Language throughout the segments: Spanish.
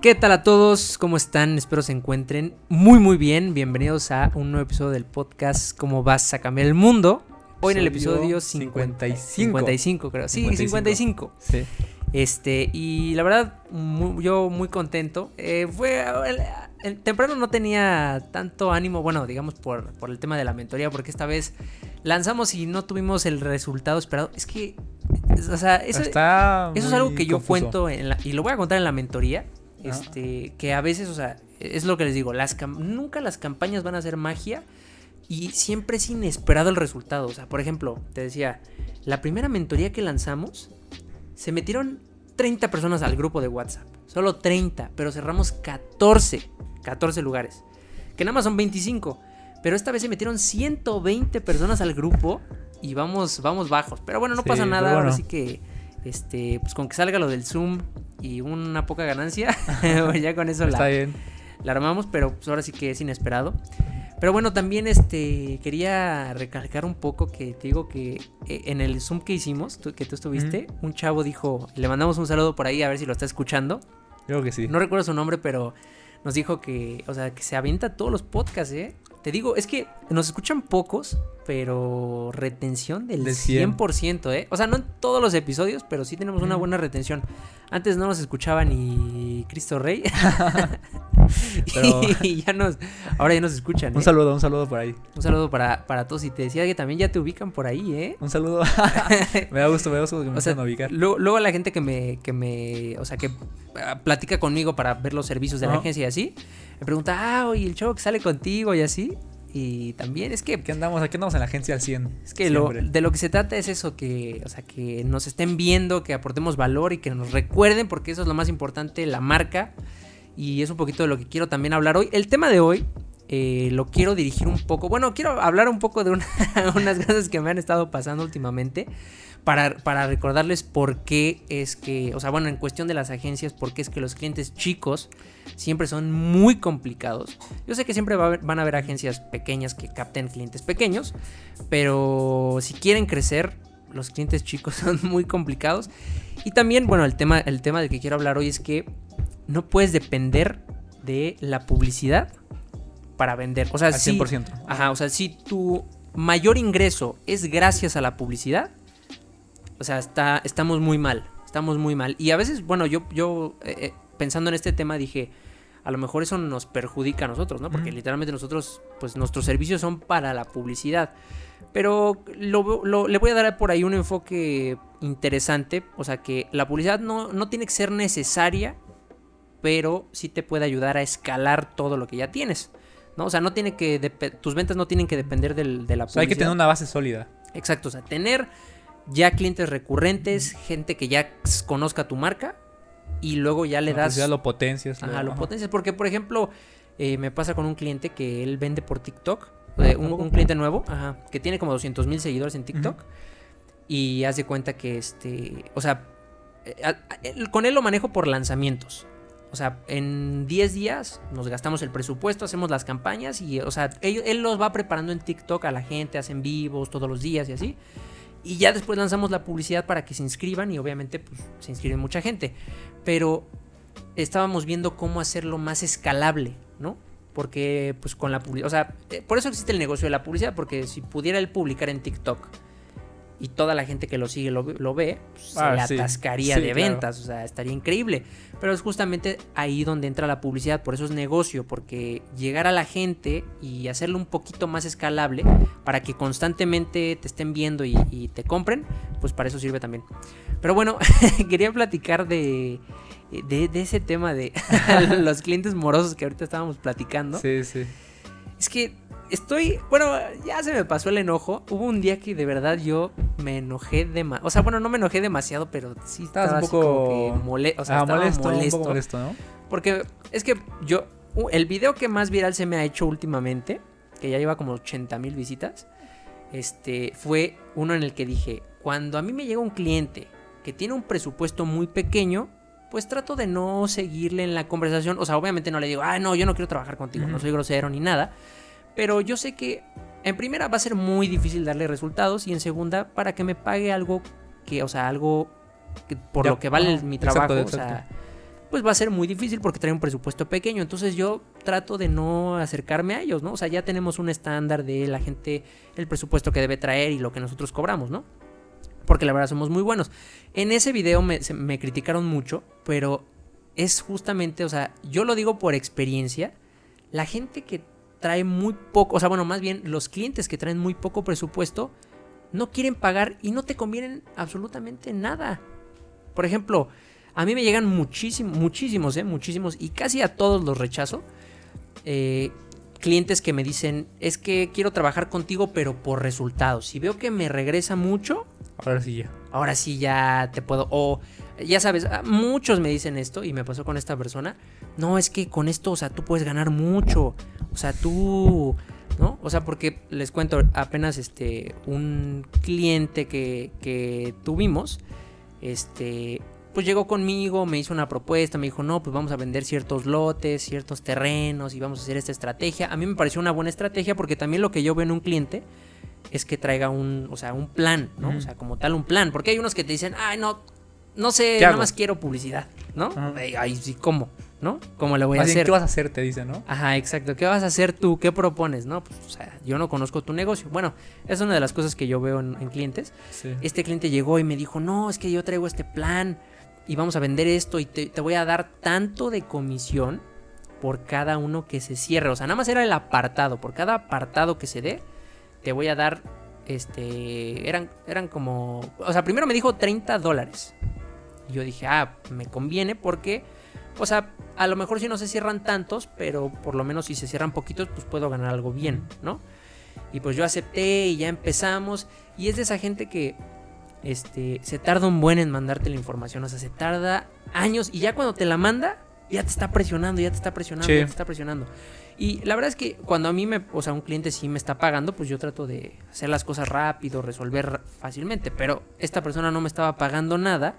¿Qué tal a todos? ¿Cómo están? Espero se encuentren muy muy bien. Bienvenidos a un nuevo episodio del podcast ¿Cómo vas a cambiar el mundo? Hoy en el episodio 50 55. 55 creo. Sí, 55. 55. Sí. Este, y la verdad, yo muy contento. Eh, fue. el- el- temprano no tenía tanto ánimo, bueno, digamos por, por el tema de la mentoría, porque esta vez lanzamos y no tuvimos el resultado esperado. Es que. O sea, eso, es algo que yo cuento en la- y lo voy a contar en la mentoría. Este, que a veces, o sea, es lo que les digo, las nunca las campañas van a ser magia y siempre es inesperado el resultado. O sea, por ejemplo, te decía, la primera mentoría que lanzamos, se metieron 30 personas al grupo de WhatsApp. Solo 30, pero cerramos 14. 14 lugares. Que nada más son 25. Pero esta vez se metieron 120 personas al grupo y vamos, vamos bajos. Pero bueno, no Sí, pasa nada. Bueno. sí que, este, pues con que salga lo del Zoom y una poca ganancia, ya con eso Está la, bien. la armamos, pero pues ahora sí que es inesperado. Pero bueno, también este quería recalcar un poco que te digo que eh, en el Zoom que hicimos, tú- que tú estuviste, un chavo dijo, le mandamos un saludo por ahí a ver si lo está escuchando. Creo que sí. No recuerdo su nombre, pero nos dijo que, o sea, que se avienta todos los podcasts, ¿eh? Te digo, es que nos escuchan pocos, pero retención del, Del 100. 100%, ¿eh? O sea, no en todos los episodios, pero sí tenemos una buena retención. Antes no nos escuchaba ni Cristo Rey. Pero- y ya nos, ahora ya nos escuchan. Un ¿eh? saludo, un saludo por ahí. Un saludo para, para todos. Y te decía que también ya te ubican por ahí, ¿eh? Un saludo. me da gusto, me da gusto que me O sea, ubicar. luego, luego la gente que me, que me, o sea, que ah, platica conmigo para ver los servicios de la agencia y así, me pregunta, ah, oye, el chavo que sale contigo y así. Y también es que, Aquí andamos, aquí andamos en la agencia al 100. es que lo, de lo que se trata es eso, que, o sea, que nos estén viendo, que aportemos valor y que nos recuerden, porque eso es lo más importante, la marca. Y es un poquito de lo que quiero también hablar hoy. El tema de hoy eh, lo quiero dirigir un poco. Bueno, quiero hablar un poco de una- unas cosas que me han estado pasando últimamente. Para, para recordarles por qué es que, o sea, bueno, en cuestión de las agencias, por qué es que los clientes chicos siempre son muy complicados. Yo sé que siempre va a haber- van a haber agencias pequeñas que capten clientes pequeños, pero si quieren crecer, los clientes chicos son muy complicados. Y también, bueno, el tema, el tema del que quiero hablar hoy es que no puedes depender de la publicidad para vender. O sea, Al si, 100%. ajá, o sea, si tu mayor ingreso es gracias a la publicidad, o sea, está, estamos muy mal. Estamos muy mal. Y a veces, bueno, yo, yo eh, eh, pensando en este tema dije, a lo mejor eso nos perjudica a nosotros, ¿no? Porque literalmente nosotros, pues nuestros servicios son para la publicidad. Pero lo- lo- le voy a dar por ahí un enfoque interesante. O sea, que la publicidad no, no tiene que ser necesaria, pero sí te puede ayudar a escalar todo lo que ya tienes. ¿no? O sea, no tiene que tus ventas no tienen que depender del- de la O sea, hay que tener publicidad. una base sólida. Exacto, o sea, tener ya clientes recurrentes, gente que ya conozca tu marca y luego ya le La das publicidad lo potencias. ajá, lo- ajá. potencias. Porque, por ejemplo, eh, me pasa con un cliente que él vende por TikTok, eh, un, cliente nuevo, ajá, que tiene como 200 mil seguidores en TikTok y hace cuenta que este, o sea, eh, a- a- él- con él lo manejo por lanzamientos. O sea, en 10 días nos gastamos el presupuesto, hacemos las campañas y, o sea, él, él los va preparando en TikTok a la gente, hacen vivos todos los días y así. Y ya después lanzamos la publicidad para que se inscriban y obviamente pues, se inscribe mucha gente. Pero estábamos viendo cómo hacerlo más escalable, ¿no? Porque pues con la publicidad, o sea, eh, por eso existe el negocio de la publicidad, porque si pudiera él publicar en TikTok y toda la gente que lo sigue lo, lo ve, pues, Ah, se le sí. atascaría Sí, de claro. ventas, o sea, estaría increíble. Pero es justamente ahí donde entra la publicidad, por eso es negocio, porque llegar a la gente y hacerlo un poquito más escalable para que constantemente te estén viendo y, y te compren, pues para eso sirve también. Pero bueno, quería platicar de, de, de ese tema de los clientes morosos que ahorita estábamos platicando. Sí, sí. Es que estoy, bueno, ya se me pasó el enojo. Hubo un día que de verdad yo me enojé demasiado. O sea, bueno, no me enojé demasiado, pero sí estaba Estabas un así poco- que mole- o sea, ah, estaba molesto, molesto. un poco molesto, ¿no? Porque es que yo, el video que más viral se me ha hecho últimamente, que ya lleva como 80 mil visitas, este, fue uno en el que dije, cuando a mí me llega un cliente que tiene un presupuesto muy pequeño, pues trato de no seguirle en la conversación. O sea, obviamente no le digo, ah, no, yo no quiero trabajar contigo, no soy grosero ni nada. Pero yo sé que en primera va a ser muy difícil darle resultados y en segunda para que me pague algo que, o sea, algo que por Ya, lo que vale mi exacto, trabajo, o sea, pues va a ser muy difícil porque trae un presupuesto pequeño. Entonces yo trato de no acercarme a ellos, ¿no? O sea, ya tenemos un estándar de la gente, el presupuesto que debe traer y lo que nosotros cobramos, ¿no? Porque la verdad somos muy buenos. En ese video me, me criticaron mucho, pero es justamente, o sea, yo lo digo por experiencia, la gente que trae muy poco, o sea, bueno, más bien los clientes que traen muy poco presupuesto, no quieren pagar y no te convienen absolutamente nada. Por ejemplo, a mí me llegan muchísimos, muchísimos, ¿eh? Muchísimos, y casi a todos los rechazo. Eh, clientes que me dicen, es que quiero trabajar contigo, pero por resultados. Si veo que me regresa mucho, ahora sí ya. Ahora sí ya te puedo. O ya sabes, ah, muchos me dicen esto y me pasó con esta persona. No, es que con esto, o sea, tú puedes ganar mucho. O sea, tú. ¿No? O sea, porque les cuento apenas este. Un cliente que, que tuvimos. Este pues llegó conmigo, me hizo una propuesta, me dijo, no, pues vamos a vender ciertos lotes, ciertos terrenos y vamos a hacer esta estrategia. A mí me pareció una buena estrategia porque también lo que yo veo en un cliente es que traiga un, o sea, un plan, ¿no? O sea, como tal un plan. Porque hay unos que te dicen, ay, no, no sé, nada más quiero publicidad, ¿no? Ay, sí, ¿cómo? ¿No? ¿Cómo le voy a hacer? ¿Qué vas a hacer? Te dice, ¿no? Ajá, exacto. ¿Qué vas a hacer tú? ¿Qué propones? ¿No? Pues, o sea, yo no conozco tu negocio. Bueno, es una de las cosas que yo veo en, clientes. Este cliente llegó y me dijo, no, es que yo traigo este plan y vamos a vender esto y te, voy a dar tanto de comisión por cada uno que se cierre. O sea, nada más era el apartado. Por cada apartado que se dé, te voy a dar, este, eran, eran como, o sea, primero me dijo 30 dólares. Y yo dije, ah, me conviene porque, o sea, a lo mejor si no se cierran tantos, pero por lo menos si se cierran poquitos, pues puedo ganar algo bien, ¿no? Y pues yo acepté y ya empezamos. Y es de esa gente que este, se tarda un buen en mandarte la información, o sea, se tarda años y ya cuando te la manda, ya te está presionando, ya te está presionando, ya te está presionando. Y la verdad es que cuando a mí me, o sea, un cliente sí me está pagando, pues yo trato de hacer las cosas rápido, resolver fácilmente, pero esta persona no me estaba pagando nada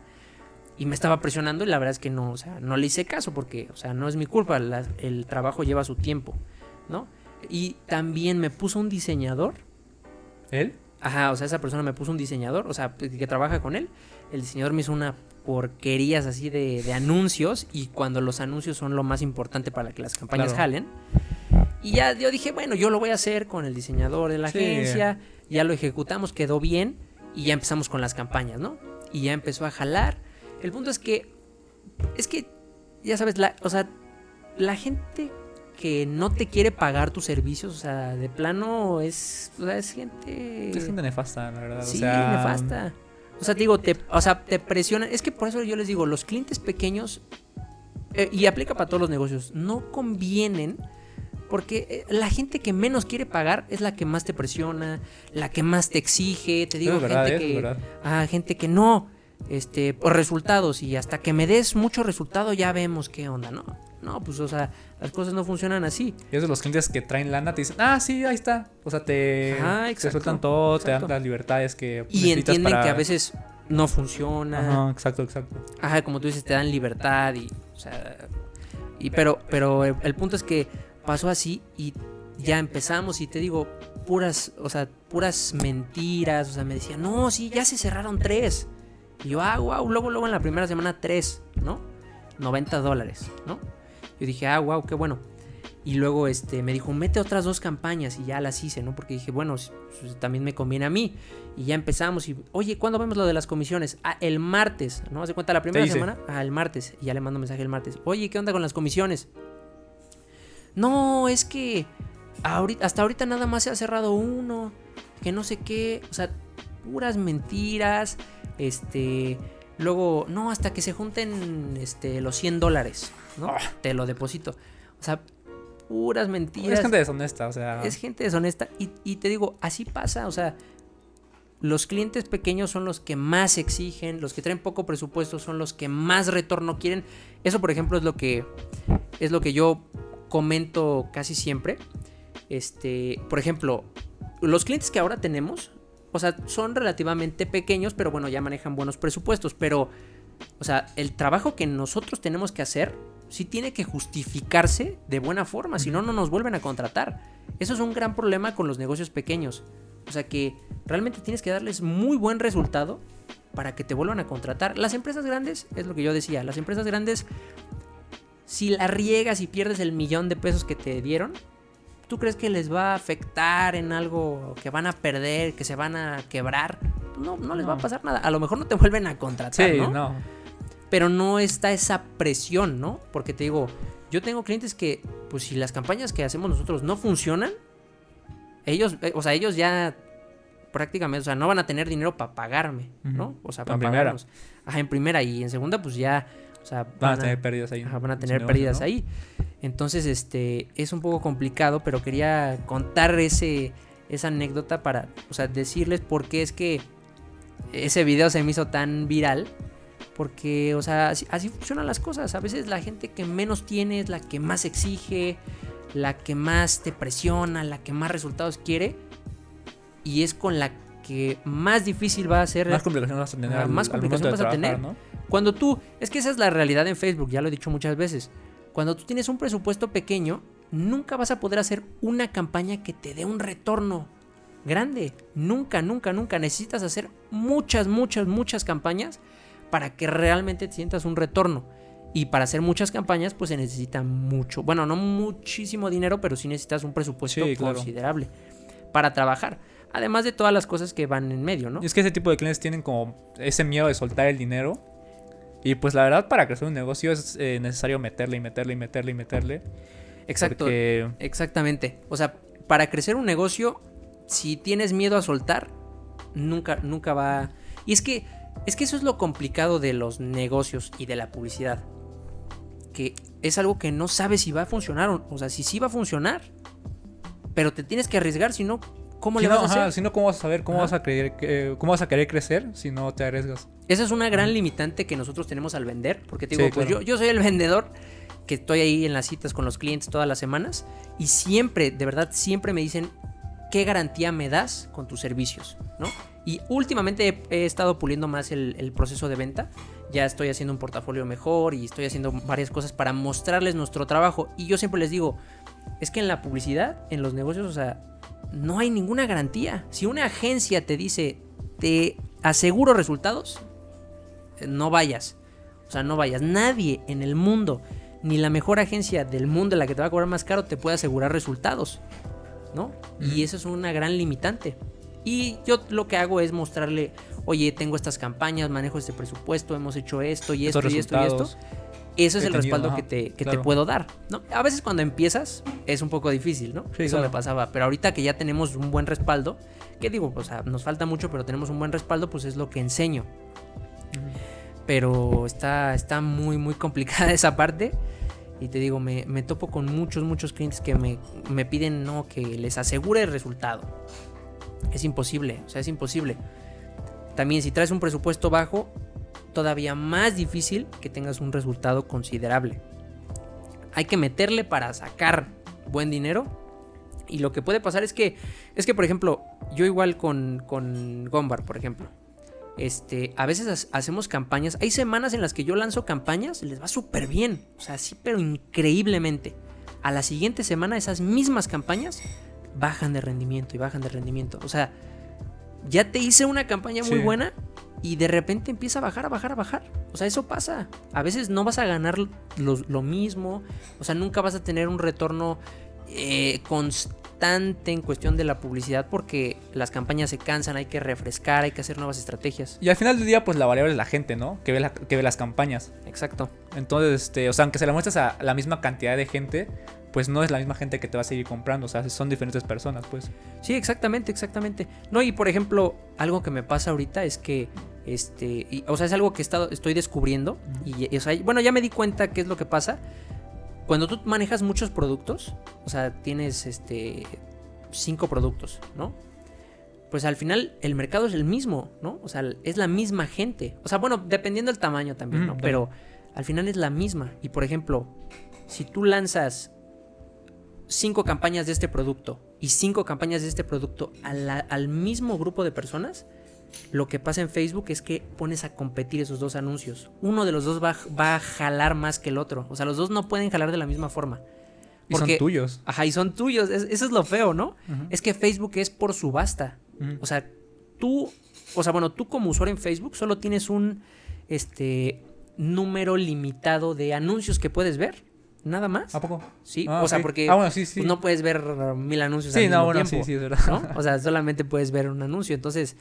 y me estaba presionando y la verdad es que no, o sea, no le hice caso porque, o sea, no es mi culpa, el trabajo lleva su tiempo, ¿no? Y también me puso un diseñador. ¿Él? Ajá, o sea, esa persona me puso un diseñador, o sea, que trabaja con él. El diseñador me hizo una porquerías así de, anuncios y cuando los anuncios son lo más importante para que las campañas jalen. Y ya yo dije, bueno, yo lo voy a hacer con el diseñador de la agencia, ya lo ejecutamos, quedó bien y ya empezamos con las campañas, ¿no? Y ya empezó a jalar. El punto es que, es que, ya sabes, la, o sea, la gente que no te quiere pagar tus servicios, o sea, de plano es, o sea, es gente... Es gente nefasta, la verdad. Sí, o sea... nefasta. O sea, te digo, te, o sea, te presionan. Es que por eso yo les digo, los clientes pequeños, eh, y aplica para todos los negocios, no convienen porque eh, la gente que menos quiere pagar es la que más te presiona, la que más te exige. Te digo, gente que. Ah, gente que no. Este, por resultados. Y hasta que me des mucho resultado, ya vemos qué onda, ¿no? No, pues, o sea, las cosas no funcionan así. Y es de los clientes que traen lana, te dicen, ah, sí, ahí está. O sea, te, sueltan todo, te dan las libertades que Y entienden que a veces no funciona. Ajá, exacto, exacto. Ajá, como tú dices, te dan libertad y, o sea, y pero, pero el, punto es que pasó así y ya empezamos y te digo, puras, o sea, puras mentiras, o sea, me decían, no, sí, ya se cerraron tres. Y yo, ah, wow, luego, luego en la primera semana tres, ¿no? 90 dólares, ¿no? Yo dije, ah, wow, qué bueno. Y luego este, me dijo, mete otras dos campañas y ya las hice, ¿no? Porque dije, bueno, pues, también me conviene a mí. Y ya empezamos y, oye, ¿cuándo vemos lo de las comisiones? Ah, el martes, ¿no? ¿Se cuenta la primera semana? Ah, el martes. Y ya le mando mensaje el martes. Oye, ¿qué onda con las comisiones? No, es que ahorita, hasta ahorita nada más se ha cerrado uno. Que no sé qué. O sea, puras mentiras. Este Luego, no, hasta que se junten este, los 100 dólares, ¿no? Ah. Te lo deposito. O sea, puras mentiras. Es gente deshonesta, o sea. Es gente deshonesta. Y, y te digo, así pasa, o sea, los clientes pequeños son los que más exigen, los que traen poco presupuesto son los que más retorno quieren. Eso, por ejemplo, es lo que es lo que yo comento casi siempre. Este, por ejemplo, los clientes que ahora tenemos o sea, son relativamente pequeños, pero bueno, ya manejan buenos presupuestos. Pero, o sea, el trabajo que nosotros tenemos que hacer sí tiene que justificarse de buena forma, si no, no nos vuelven a contratar. Eso es un gran problema con los negocios pequeños. O sea que realmente tienes que darles muy buen resultado para que te vuelvan a contratar. Las empresas grandes, es lo que yo decía, las empresas grandes si la riegas y pierdes el millón de pesos que te dieron, ¿tú crees que les va a afectar en algo que van a perder, que se van a quebrar? No, no les va a pasar nada. A lo mejor no te vuelven a contratar, ¿no? no. Pero no está esa presión, ¿no? Porque te digo, yo tengo clientes que, pues si las campañas que hacemos nosotros no funcionan, ellos, eh, o sea, ellos ya prácticamente, o sea, no van a tener dinero para pagarme, ¿no? O sea, para pagarnos. Ajá, en primera y en segunda, pues ya o sea, van, a tener pérdidas ahí. van a tener pérdidas ahí. Entonces, este, es un poco complicado, pero quería contar ese, esa anécdota para, o sea, decirles por qué es que ese video se me hizo tan viral. Porque, o sea, así, así funcionan las cosas. A veces la gente que menos tiene es la que más exige, la que más te presiona, la que más resultados quiere. Y es con la que más difícil va a ser. Más complicación vas a tener. más complicación vas a tener. ¿no? Cuando tú, es que esa es la realidad en Facebook, ya lo he dicho muchas veces. Cuando tú tienes un presupuesto pequeño, nunca vas a poder hacer una campaña que te dé un retorno grande. Nunca, nunca, nunca. Necesitas hacer muchas, muchas, muchas campañas para que realmente te sientas un retorno. Y para hacer muchas campañas, pues se necesita mucho. Bueno, no muchísimo dinero, pero sí necesitas un presupuesto considerable para trabajar. Además de todas las cosas que van en medio, ¿no? Y es que ese tipo de clientes tienen como ese miedo de soltar el dinero y pues la verdad, para crecer un negocio es eh, necesario meterle y meterle y meterle y meterle. Exacto. Exactamente. O sea, para crecer un negocio, si tienes miedo a soltar, nunca, nunca va. Y es que, es que eso es lo complicado de los negocios y de la publicidad. Que es algo que no sabes si va a funcionar. O sea, si sí va a funcionar. Pero te tienes que arriesgar, si no, ¿Cómo le vas a hacer? Si no, ¿cómo vas a saber? ¿Cómo vas a, creer, ¿Cómo vas a querer crecer si no te arriesgas? Esa es una gran limitante que nosotros tenemos al vender. Porque te digo, pues yo, yo soy el vendedor que estoy ahí en las citas con los clientes todas las semanas. Y siempre, de verdad, siempre me dicen, ¿qué garantía me das con tus servicios? ¿No? Y últimamente he, estado puliendo más el, el, proceso de venta. Ya estoy haciendo un portafolio mejor y estoy haciendo varias cosas para mostrarles nuestro trabajo. Y yo siempre les digo, es que en la publicidad, en los negocios, o sea, no hay ninguna garantía. Si una agencia te dice, te aseguro resultados, no vayas. O sea, no vayas. Nadie en el mundo, ni la mejor agencia del mundo, la que te va a cobrar más caro, te puede asegurar resultados. ¿No? Y eso es una gran limitante. Y yo lo que hago es mostrarle, oye, tengo estas campañas, manejo este presupuesto, hemos hecho esto y esto y esto y esto. Eso es el respaldo que, te, te, puedo dar, ¿no? A veces cuando empiezas es un poco difícil, ¿no? Eso me pasaba, pero ahorita que ya tenemos un buen respaldo, ¿qué digo? O sea, nos falta mucho, pero tenemos un buen respaldo, pues es lo que enseño. Pero está, está muy, muy complicada esa parte. Y te digo, me, me topo con muchos, muchos clientes que me, me piden no, que les asegure el resultado. Es imposible, o sea, es imposible. También si traes un presupuesto bajo, todavía más difícil que tengas un resultado considerable. Hay que meterle para sacar buen dinero. Y lo que puede pasar es que, es que por ejemplo, yo igual con, con Gombar, por ejemplo. Este, a veces hacemos campañas. Hay semanas en las que yo lanzo campañas, les va súper bien. O sea, sí, pero increíblemente. A la siguiente semana esas mismas campañas bajan de rendimiento y bajan de rendimiento. O sea, ya te hice una campaña muy buena y de repente empieza a bajar, a bajar, a bajar. O sea, eso pasa. A veces no vas a ganar lo, mismo. O sea, nunca vas a tener un retorno eh, constante en cuestión de la publicidad porque las campañas se cansan, hay que refrescar, hay que hacer nuevas estrategias. Y al final del día, pues la variable es la gente, ¿no? Que ve, que ve las campañas. Exacto. Entonces, este, o sea, aunque se la muestres a la misma cantidad de gente, pues no es la misma gente que te va a seguir comprando, o sea, son diferentes personas, pues. Sí, exactamente, exactamente. No, y por ejemplo, algo que me pasa ahorita es que, este, o sea, es algo que estado, estoy descubriendo, y, o sea, bueno, ya me di cuenta qué es lo que pasa. Cuando tú manejas muchos productos, o sea, tienes, este, cinco productos, ¿no? Pues al final el mercado es el mismo, ¿no? O sea, es la misma gente. O sea, bueno, dependiendo del tamaño también, ¿no? Pero al final es la misma. Y por ejemplo, si tú lanzas cinco campañas de este producto y cinco campañas de este producto al mismo grupo de personas, lo que pasa en Facebook es que pones a competir esos dos anuncios. Uno de los dos va, a jalar más que el otro. O sea, los dos no pueden jalar de la misma forma. Porque, y son tuyos. Ajá, y son tuyos. eso es lo feo, ¿no? Es que Facebook es por subasta. O sea, tú, o sea, bueno, tú como usuario en Facebook solo tienes un este número limitado de anuncios que puedes ver. Nada más. ¿A poco? Sí, Ah, o sea, porque Ah, bueno, sí, sí. no puedes ver mil anuncios Sí, al no, mismo bueno, tiempo. sí, sí, es verdad. ¿no? O sea, solamente puedes ver un anuncio. Entonces,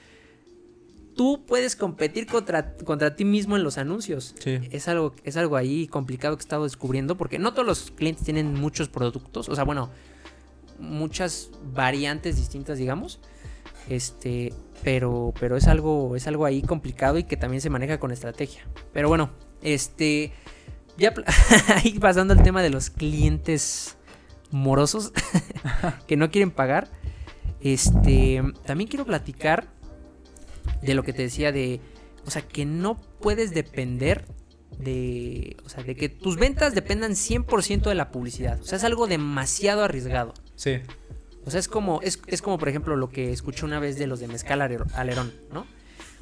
tú puedes competir contra, contra ti mismo en los anuncios. Sí. Es algo, es algo ahí complicado que he estado descubriendo porque no todos los clientes tienen muchos productos. O sea, bueno, muchas variantes distintas, digamos. Este, pero, pero es algo, es algo ahí complicado y que también se maneja con estrategia. Pero bueno, este, ya ahí pasando al tema de los clientes morosos que no quieren pagar. Este, también quiero platicar de lo que te decía de, o sea, que no puedes depender de, o sea, de que tus ventas dependan 100% de la publicidad. O sea, es algo demasiado arriesgado. Sí. O sea, es como, es, es como por ejemplo lo que escuché una vez de los de Mezcal Alerón, ¿no?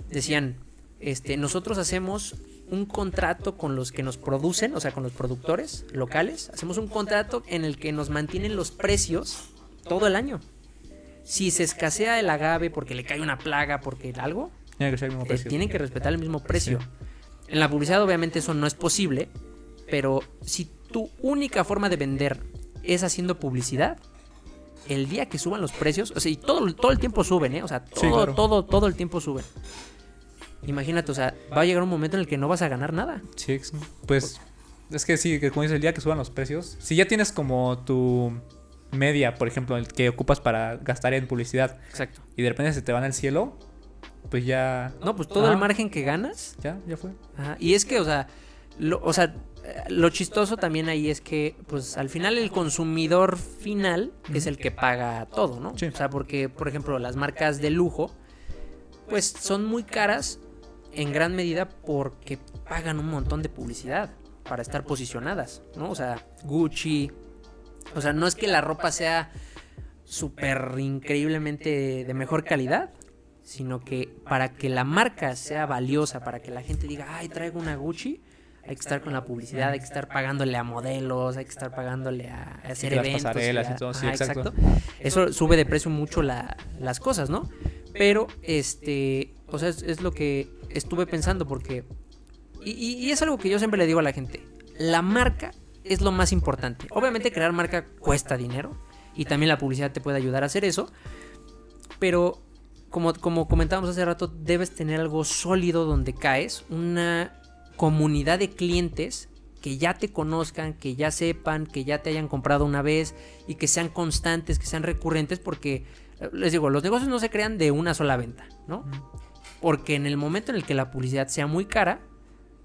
Decían, este, nosotros hacemos un contrato con los que nos producen, o sea, con los productores locales, hacemos un contrato en el que nos mantienen los precios todo el año. Si se escasea el agave porque le cae una plaga, porque algo, Tiene que ser el mismo eh, precio. tienen que respetar el mismo precio. Sí. En la publicidad obviamente eso no es posible, pero si tu única forma de vender es haciendo publicidad, el día que suban los precios, o sea, y todo, todo el tiempo suben, ¿eh? O sea, todo, Sí, claro. todo, todo el tiempo suben. Imagínate, o sea, va a llegar un momento en el que no vas a ganar nada. Sí, pues es que sí, que como dices, el día que suban los precios, si ya tienes como tu media, por ejemplo, el que ocupas para gastar en publicidad Exacto. y de repente se te va al cielo, pues ya No, pues todo el margen que ganas. ya ya fue. Ajá, Y es que, o sea, lo, o sea, lo chistoso también ahí es que, pues al final el consumidor final es el que paga todo, ¿no? Sí. O sea, porque, por ejemplo, las marcas de lujo, pues son muy caras en gran medida porque pagan un montón de publicidad para estar posicionadas, ¿no? O sea, Gucci, o sea, no es que la ropa sea súper increíblemente de mejor calidad, sino que para que la marca sea valiosa, para que la gente diga, ay, traigo una Gucci, hay que estar con la publicidad, hay que estar pagándole a modelos, hay que estar pagándole a, hacer las eventos. pasarelas y a- sí, exacto. Eso sube de precio mucho la- las cosas, ¿no? Pero, este, o sea, es, es lo que estuve pensando porque... Y, y- y es algo que yo siempre le digo a la gente, la marca es lo más importante. Obviamente crear marca cuesta dinero y también la publicidad te puede ayudar a hacer eso, pero como, como comentábamos hace rato, debes tener algo sólido donde caes, una comunidad de clientes que ya te conozcan, que ya sepan, que ya te hayan comprado una vez y que sean constantes, que sean recurrentes, porque eh, les digo, los negocios no se crean de una sola venta, ¿no? Porque en el momento en el que la publicidad sea muy cara,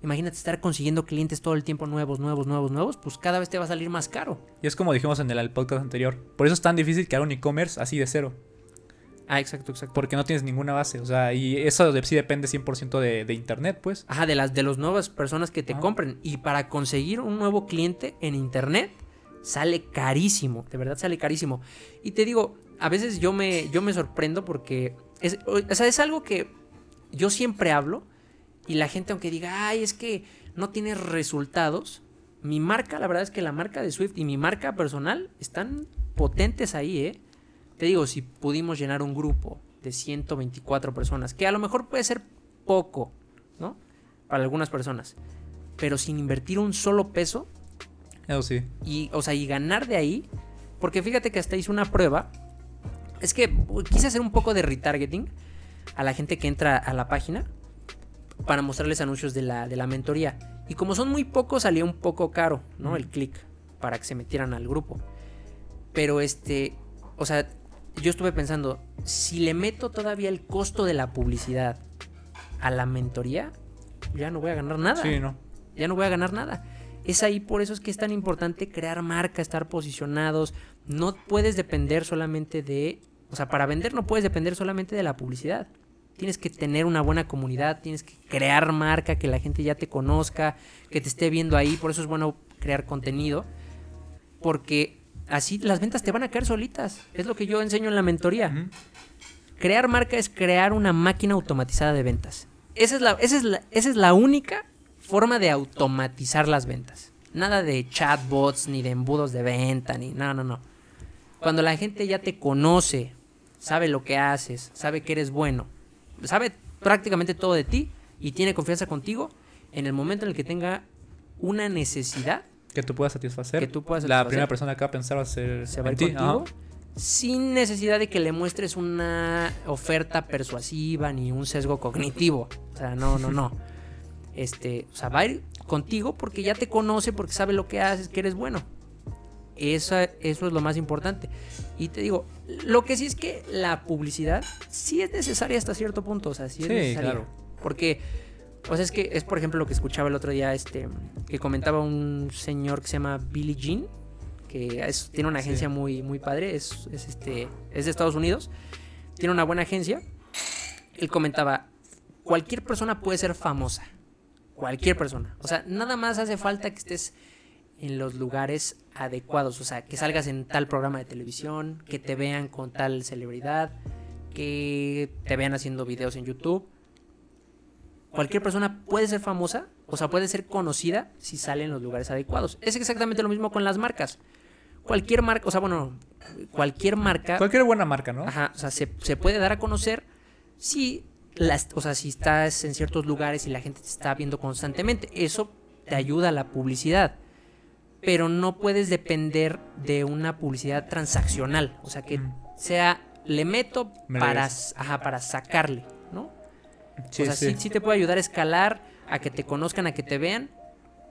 imagínate estar consiguiendo clientes todo el tiempo nuevos, nuevos, nuevos, nuevos, pues cada vez te va a salir más caro. Y es como dijimos en el, podcast anterior, por eso es tan difícil crear un e-commerce así de cero, Ah, exacto, exacto. porque no tienes ninguna base, o sea, y eso de, sí depende 100% de, de internet, pues. Ajá, de las de las nuevas personas que te Ah. compren. Y para conseguir un nuevo cliente en internet sale carísimo, de verdad sale carísimo. Y te digo, a veces yo me, yo me sorprendo porque es, o sea, es algo que yo siempre hablo y la gente aunque diga, ay, es que no tienes resultados, mi marca, la verdad es que la marca de Swift y mi marca personal están potentes ahí, ¿eh? Te digo, si pudimos llenar un grupo de 124 personas, que a lo mejor puede ser poco, ¿no? Para algunas personas, pero sin invertir un solo peso Eso sí. y, o sea, y ganar de ahí, porque fíjate que hasta hice una prueba, es que uh, quise hacer un poco de retargeting a la gente que entra a la página para mostrarles anuncios de la, de la mentoría. Y como son muy pocos, salía un poco caro, ¿no? El clic para que se metieran al grupo. Pero este, o sea, yo estuve pensando, si le meto todavía el costo de la publicidad a la mentoría, ya no voy a ganar nada Sí, no. ya no voy a ganar nada. Es ahí por eso es que es tan importante crear marca, estar posicionados. No puedes depender solamente de, o sea, para vender no puedes depender solamente de la publicidad. Tienes que tener una buena comunidad, tienes que crear marca, que la gente ya te conozca, que te esté viendo ahí. Por eso es bueno crear contenido, porque así las ventas te van a caer solitas. Es lo que yo enseño en la mentoría. Crear marca es crear una máquina automatizada de ventas. Esa es la, esa es la, esa es la única forma de automatizar las ventas. Nada de chatbots, ni de embudos de venta, ni. No, no, no. Cuando la gente ya te conoce, sabe lo que haces, sabe que eres bueno, sabe prácticamente todo de ti y tiene confianza contigo, en el momento en el que tenga una necesidad, Que tú puedas satisfacer. Que tú puedas La primera persona que va a pensar va a ser se va en ti. contigo sin necesidad de que le muestres una oferta persuasiva ni un sesgo cognitivo. O sea, no, no, no. Este, o sea, va a ir contigo porque ya te conoce, porque sabe lo que haces, que eres bueno. Esa- eso es lo más importante. Y te digo, lo que sí es que la publicidad sí es necesaria hasta cierto punto. O sea, sí es Sí, necesaria. claro. Porque, o sea, es que es por ejemplo lo que escuchaba el otro día, este, que comentaba un señor que se llama Billy Jean, que es- tiene una agencia Sí. muy, muy padre, es, es, este, es de Estados Unidos, tiene una buena agencia. Él comentaba, cualquier persona puede ser famosa, cualquier persona. O sea, nada más hace falta que estés en los lugares adecuados, o sea, que salgas en tal programa de televisión, que te vean con tal celebridad, que te vean haciendo videos en YouTube. Cualquier persona puede ser famosa, o sea, puede ser conocida si sale en los lugares adecuados. Es exactamente lo mismo con las marcas. Cualquier marca, o sea, bueno, cualquier marca Cualquier buena marca, ¿no? Ajá, o sea, se, se puede dar a conocer si las, o sea, si estás en ciertos lugares y la gente te está viendo constantemente. Eso te ayuda a la publicidad. Pero no puedes depender de una publicidad transaccional. O sea, que Mm. sea, le meto Me para, ajá, para sacarle, ¿no? Sí, o sea, sí. sí. sí te puede ayudar a escalar, a que te conozcan, a que te vean,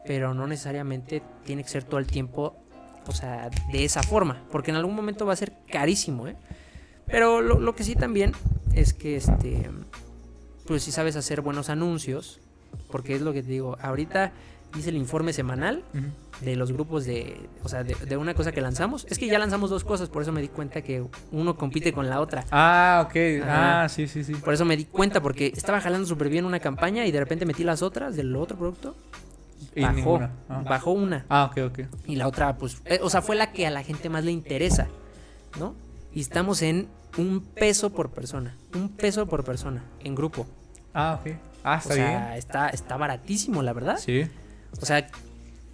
pero no necesariamente tiene que ser todo el tiempo, o sea, de esa forma, porque en algún momento va a ser carísimo, ¿eh? Pero lo, lo que sí también es que, este, pues si sabes hacer buenos anuncios, porque es lo que te digo, ahorita hice el informe semanal de los grupos de, o sea, de, de una cosa que lanzamos. Es que ya lanzamos dos cosas, por eso me di cuenta que uno compite con la otra. Ah, ok. Ajá. Ah, sí, sí, sí. Por eso me di cuenta, porque estaba jalando súper bien una campaña y de repente metí las otras del otro producto. Y bajó. Ah. bajó una. Ah, ok, ok. Y la otra, pues, eh, o sea, fue la que a la gente más le interesa, ¿no? Y estamos en un peso por persona. Un peso por persona, en grupo. Ah, ok. Ah, O está sea, está, está baratísimo, la verdad. Sí. O sea,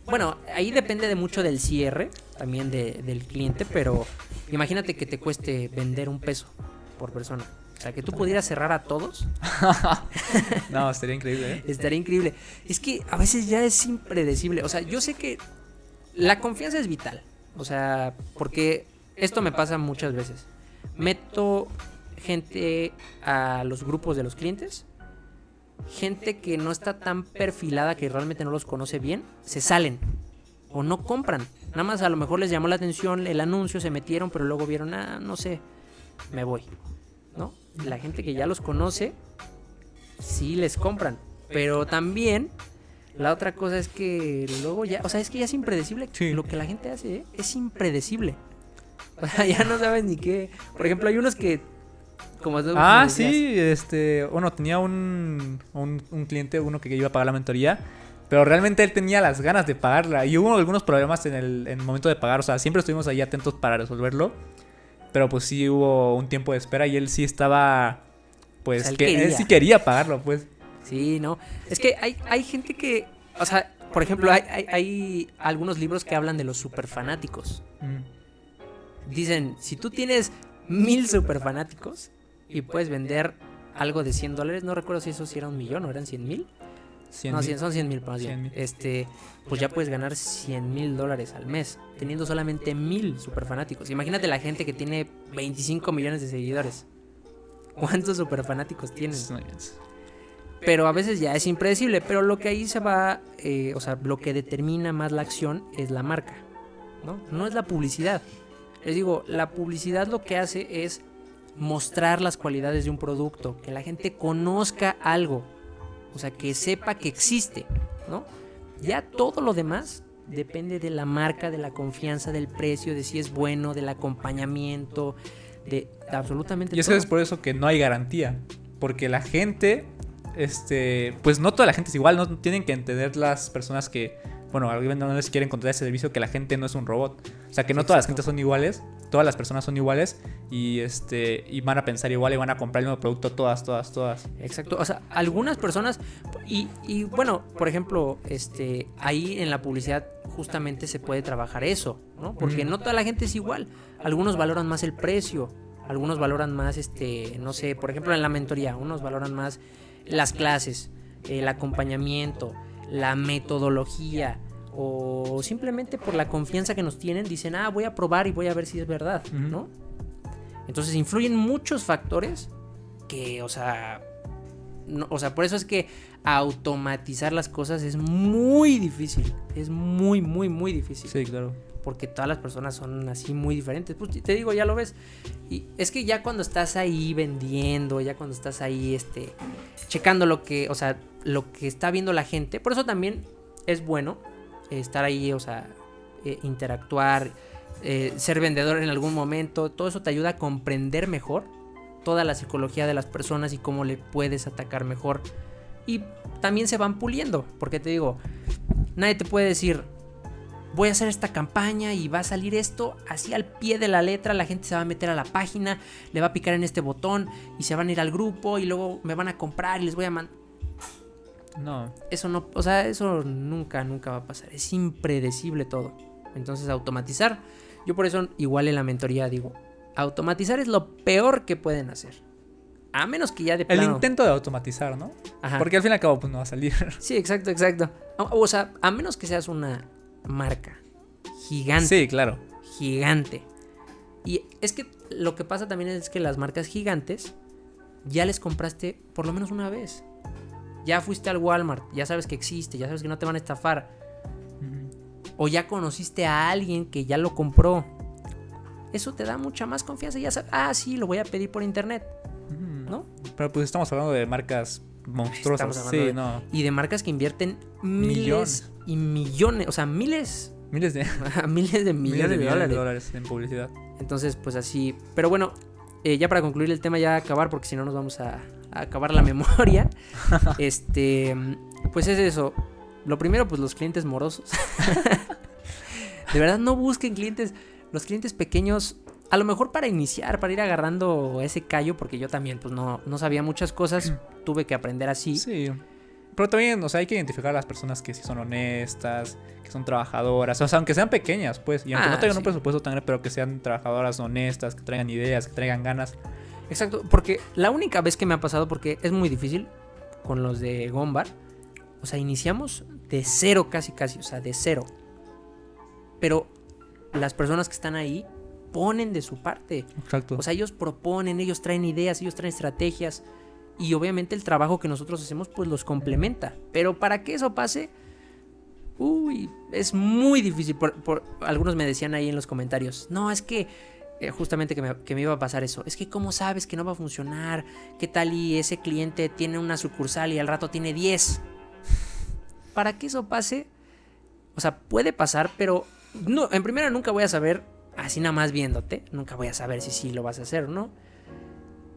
bueno, ahí depende de mucho del cierre, también de- del cliente, pero imagínate que te cueste vender un peso por persona. O sea, que tú pudieras cerrar a todos, No, estaría increíble, ¿eh? estaría increíble. Es que a veces ya es impredecible. O sea, yo sé que la confianza es vital. O sea, porque esto me pasa muchas veces. Meto gente a los grupos de los clientes. Gente que no está tan perfilada, que realmente no los conoce bien, se salen o no compran. Nada más a lo mejor les llamó la atención el anuncio, se metieron, pero luego vieron, ah, no sé, me voy. ¿No? La gente que ya los conoce, sí les compran. Pero también, la otra cosa es que luego ya, o sea, es que ya es impredecible. Sí. Lo que la gente hace ¿eh? es impredecible. O sea, ya no sabes ni qué. Por ejemplo, hay unos que, como Ah, sí, este, bueno, tenía un, un, un cliente, uno que iba a pagar la mentoría, pero realmente él tenía las ganas de pagarla y hubo algunos problemas en el, en el momento de pagar, o sea, siempre estuvimos ahí atentos para resolverlo, pero pues sí hubo un tiempo de espera y él sí estaba, pues, O sea, él que él quería. sí quería pagarlo, pues. Sí, no. Es que hay, hay gente que, o sea, por ejemplo, hay, hay, hay algunos libros que hablan de los superfanáticos. Mm. Dicen, si tú tienes mil superfanáticos y puedes vender algo de 100 dólares, no recuerdo si eso sí era un millón o eran 100 mil. Cien No, mil. 100, son 100 mil, 100. Este, pues ya puedes ganar 100 mil dólares al mes, teniendo solamente mil superfanáticos. Imagínate la gente que tiene 25 millones de seguidores. ¿Cuántos superfanáticos tienen? No, es- Pero a veces ya es impredecible. Pero lo que ahí se va, eh, o sea, lo que determina más la acción es la marca, ¿no? No es la publicidad. Les digo, la publicidad lo que hace es mostrar las cualidades de un producto, que la gente conozca algo, o sea, que sepa que existe, ¿no? Ya todo lo demás depende de la marca, de la confianza, del precio, de si es bueno, del acompañamiento, de, absolutamente Y es todo. que es por eso que no hay garantía. Porque la gente, este, pues no toda la gente es igual, no tienen que entender las personas que, bueno, alguien no les quieren encontrar ese servicio que la gente no es un robot. O sea, que no todas las gentes son iguales, todas las personas son iguales y este y van a pensar igual y van a comprar el mismo producto todas, todas, todas. Exacto, o sea, algunas personas y, y, bueno, por ejemplo, este ahí en la publicidad justamente se puede trabajar eso, ¿no? Porque Mm. no toda la gente es igual. Algunos valoran más el precio, algunos valoran más este, no sé, por ejemplo, en la mentoría, unos valoran más las clases, el acompañamiento, la metodología o simplemente por la confianza que nos tienen, dicen, ah, voy a probar y voy a ver si es verdad. ¿no? Entonces influyen muchos factores que, o sea, no- o sea, por eso es que automatizar las cosas es muy difícil, es muy, muy, muy difícil Sí, claro. porque todas las personas son así muy diferentes. Pues te digo, ya lo ves. Y es que ya cuando estás ahí vendiendo, ya cuando estás ahí este checando lo que, o sea, lo que está viendo la gente, por eso también es bueno estar ahí, o sea, eh, interactuar, eh, ser vendedor en algún momento, todo eso te ayuda a comprender mejor toda la psicología de las personas y cómo le puedes atacar mejor. Y también se van puliendo, porque te digo, nadie te puede decir, voy a hacer esta campaña y va a salir esto así al pie de la letra, la gente se va a meter a la página, le va a picar en este botón y se van a ir al grupo y luego me van a comprar y les voy a mandar... No. Eso no, o sea, eso nunca, nunca va a pasar, es impredecible todo. Entonces automatizar, yo por eso igual en la mentoría digo, automatizar es lo peor que pueden hacer. A menos que ya de El plano... intento de automatizar, ¿no? Ajá. Porque al fin y al cabo, pues no va a salir. Sí, exacto, exacto. O, o sea, a menos que seas una marca gigante. Sí, claro. gigante. Y es que lo que pasa también es que las marcas gigantes ya les compraste por lo menos una vez. Ya fuiste al Walmart, ya sabes que existe, ya sabes que no te van a estafar. O ya conociste a alguien que ya lo compró. Eso te da mucha más confianza. Ya sabes, ah, sí, lo voy a pedir por internet. ¿no? Pero pues estamos hablando de marcas monstruosas. Estamos hablando Sí, de- no. Y de marcas que invierten miles Millones. y millones, o sea, miles, Miles de, miles de millones, de, dólares. dólares en publicidad. Entonces, pues así. Pero bueno, eh, ya para concluir el tema, ya acabar, porque si no nos vamos a acabar la memoria. este, pues es eso. Lo primero, pues los clientes morosos. de verdad, no busquen clientes. Los clientes pequeños, a lo mejor para iniciar, para ir agarrando ese callo, porque yo también, pues no, no sabía muchas cosas. tuve que aprender así. Sí. Pero también, o sea, hay que identificar a las personas que sí son honestas, que son trabajadoras, o sea, aunque sean pequeñas, pues, y aunque Ah, no tengan sí. un presupuesto tan grande, pero que sean trabajadoras honestas, que traigan ideas, que traigan ganas. Exacto, porque la única vez que me ha pasado, porque es muy difícil con los de Gombar, o sea, iniciamos de cero casi casi, o sea, de cero. Pero las personas que están ahí ponen de su parte. Exacto. O sea, ellos proponen, ellos traen ideas, ellos traen estrategias. Y obviamente el trabajo que nosotros hacemos pues los complementa. Pero para que eso pase, uy, es muy difícil. Por, por- algunos me decían ahí en los comentarios, no, es que eh, justamente que me, que me iba a pasar eso. Es que cómo sabes que no va a funcionar, qué tal y ese cliente tiene una sucursal y al rato tiene 10. Para que eso pase, o sea, puede pasar, pero no, en primera nunca voy a saber, así nada más viéndote, nunca voy a saber si sí lo vas a hacer o no.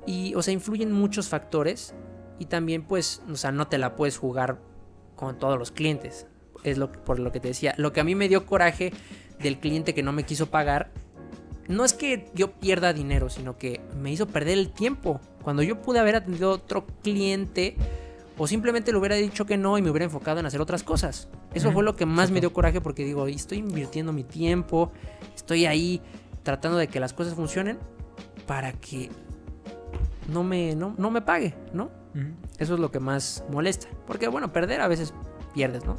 Y, o sea, influyen muchos factores y también, pues, o sea, no te la puedes jugar con todos los clientes. Es lo por lo que te decía. Lo que a mí me dio coraje del cliente que no me quiso pagar, no es que yo pierda dinero, sino que me hizo perder el tiempo. Cuando yo pude haber atendido a otro cliente o simplemente le hubiera dicho que no y me hubiera enfocado en hacer otras cosas. Eso fue lo que más me dio coraje porque digo, estoy invirtiendo mi tiempo, estoy ahí tratando de que las cosas funcionen para que no me, no, no me pague, ¿no? Eso es lo que más molesta. Porque bueno, perder a veces pierdes, ¿no?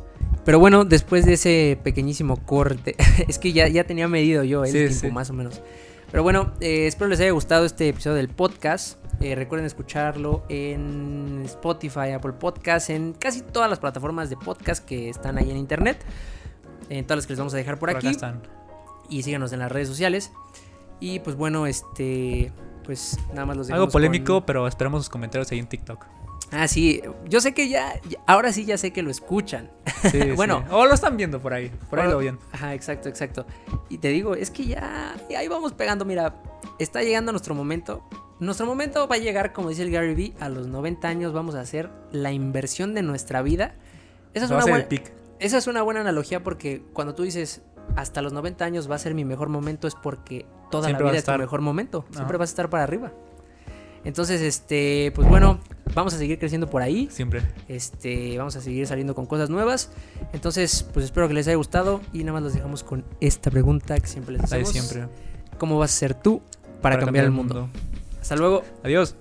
Pero bueno, después de ese pequeñísimo corte, es que ya, ya tenía medido yo el Sí, tiempo sí. más o menos. Pero bueno, eh, espero les haya gustado este episodio del podcast. Eh, recuerden escucharlo en Spotify, Apple Podcast, en casi todas las plataformas de podcast que están ahí en internet. En todas las que les vamos a dejar por, Por aquí acá están. y síganos en las redes sociales. Y pues bueno, este pues nada más los Algo polémico, con- pero esperamos sus comentarios ahí en TikTok. Ah, sí, yo sé que ya, ahora sí ya sé que lo escuchan. Sí, Bueno. sí. O lo están viendo por ahí. Por ahí lo bien. Ajá, exacto, exacto. Y te digo, es que ya, ahí vamos pegando, mira, está llegando nuestro momento. Nuestro momento va a llegar, como dice el Gary Vee, a los 90 años vamos a hacer la inversión de nuestra vida. Esa es, una buena, esa es una buena analogía porque cuando tú dices hasta los 90 años va a ser mi mejor momento es porque toda Siempre la vida es tu mejor momento. Siempre Ajá. vas a estar para arriba. Entonces, este, pues bueno, vamos a seguir creciendo por ahí. Siempre. Este, vamos a seguir saliendo con cosas nuevas. Entonces, pues espero que les haya gustado y nada más los dejamos con esta pregunta que siempre les La de hacemos. siempre. ¿Cómo vas a ser tú para, cambiar, el mundo? Hasta luego. Adiós.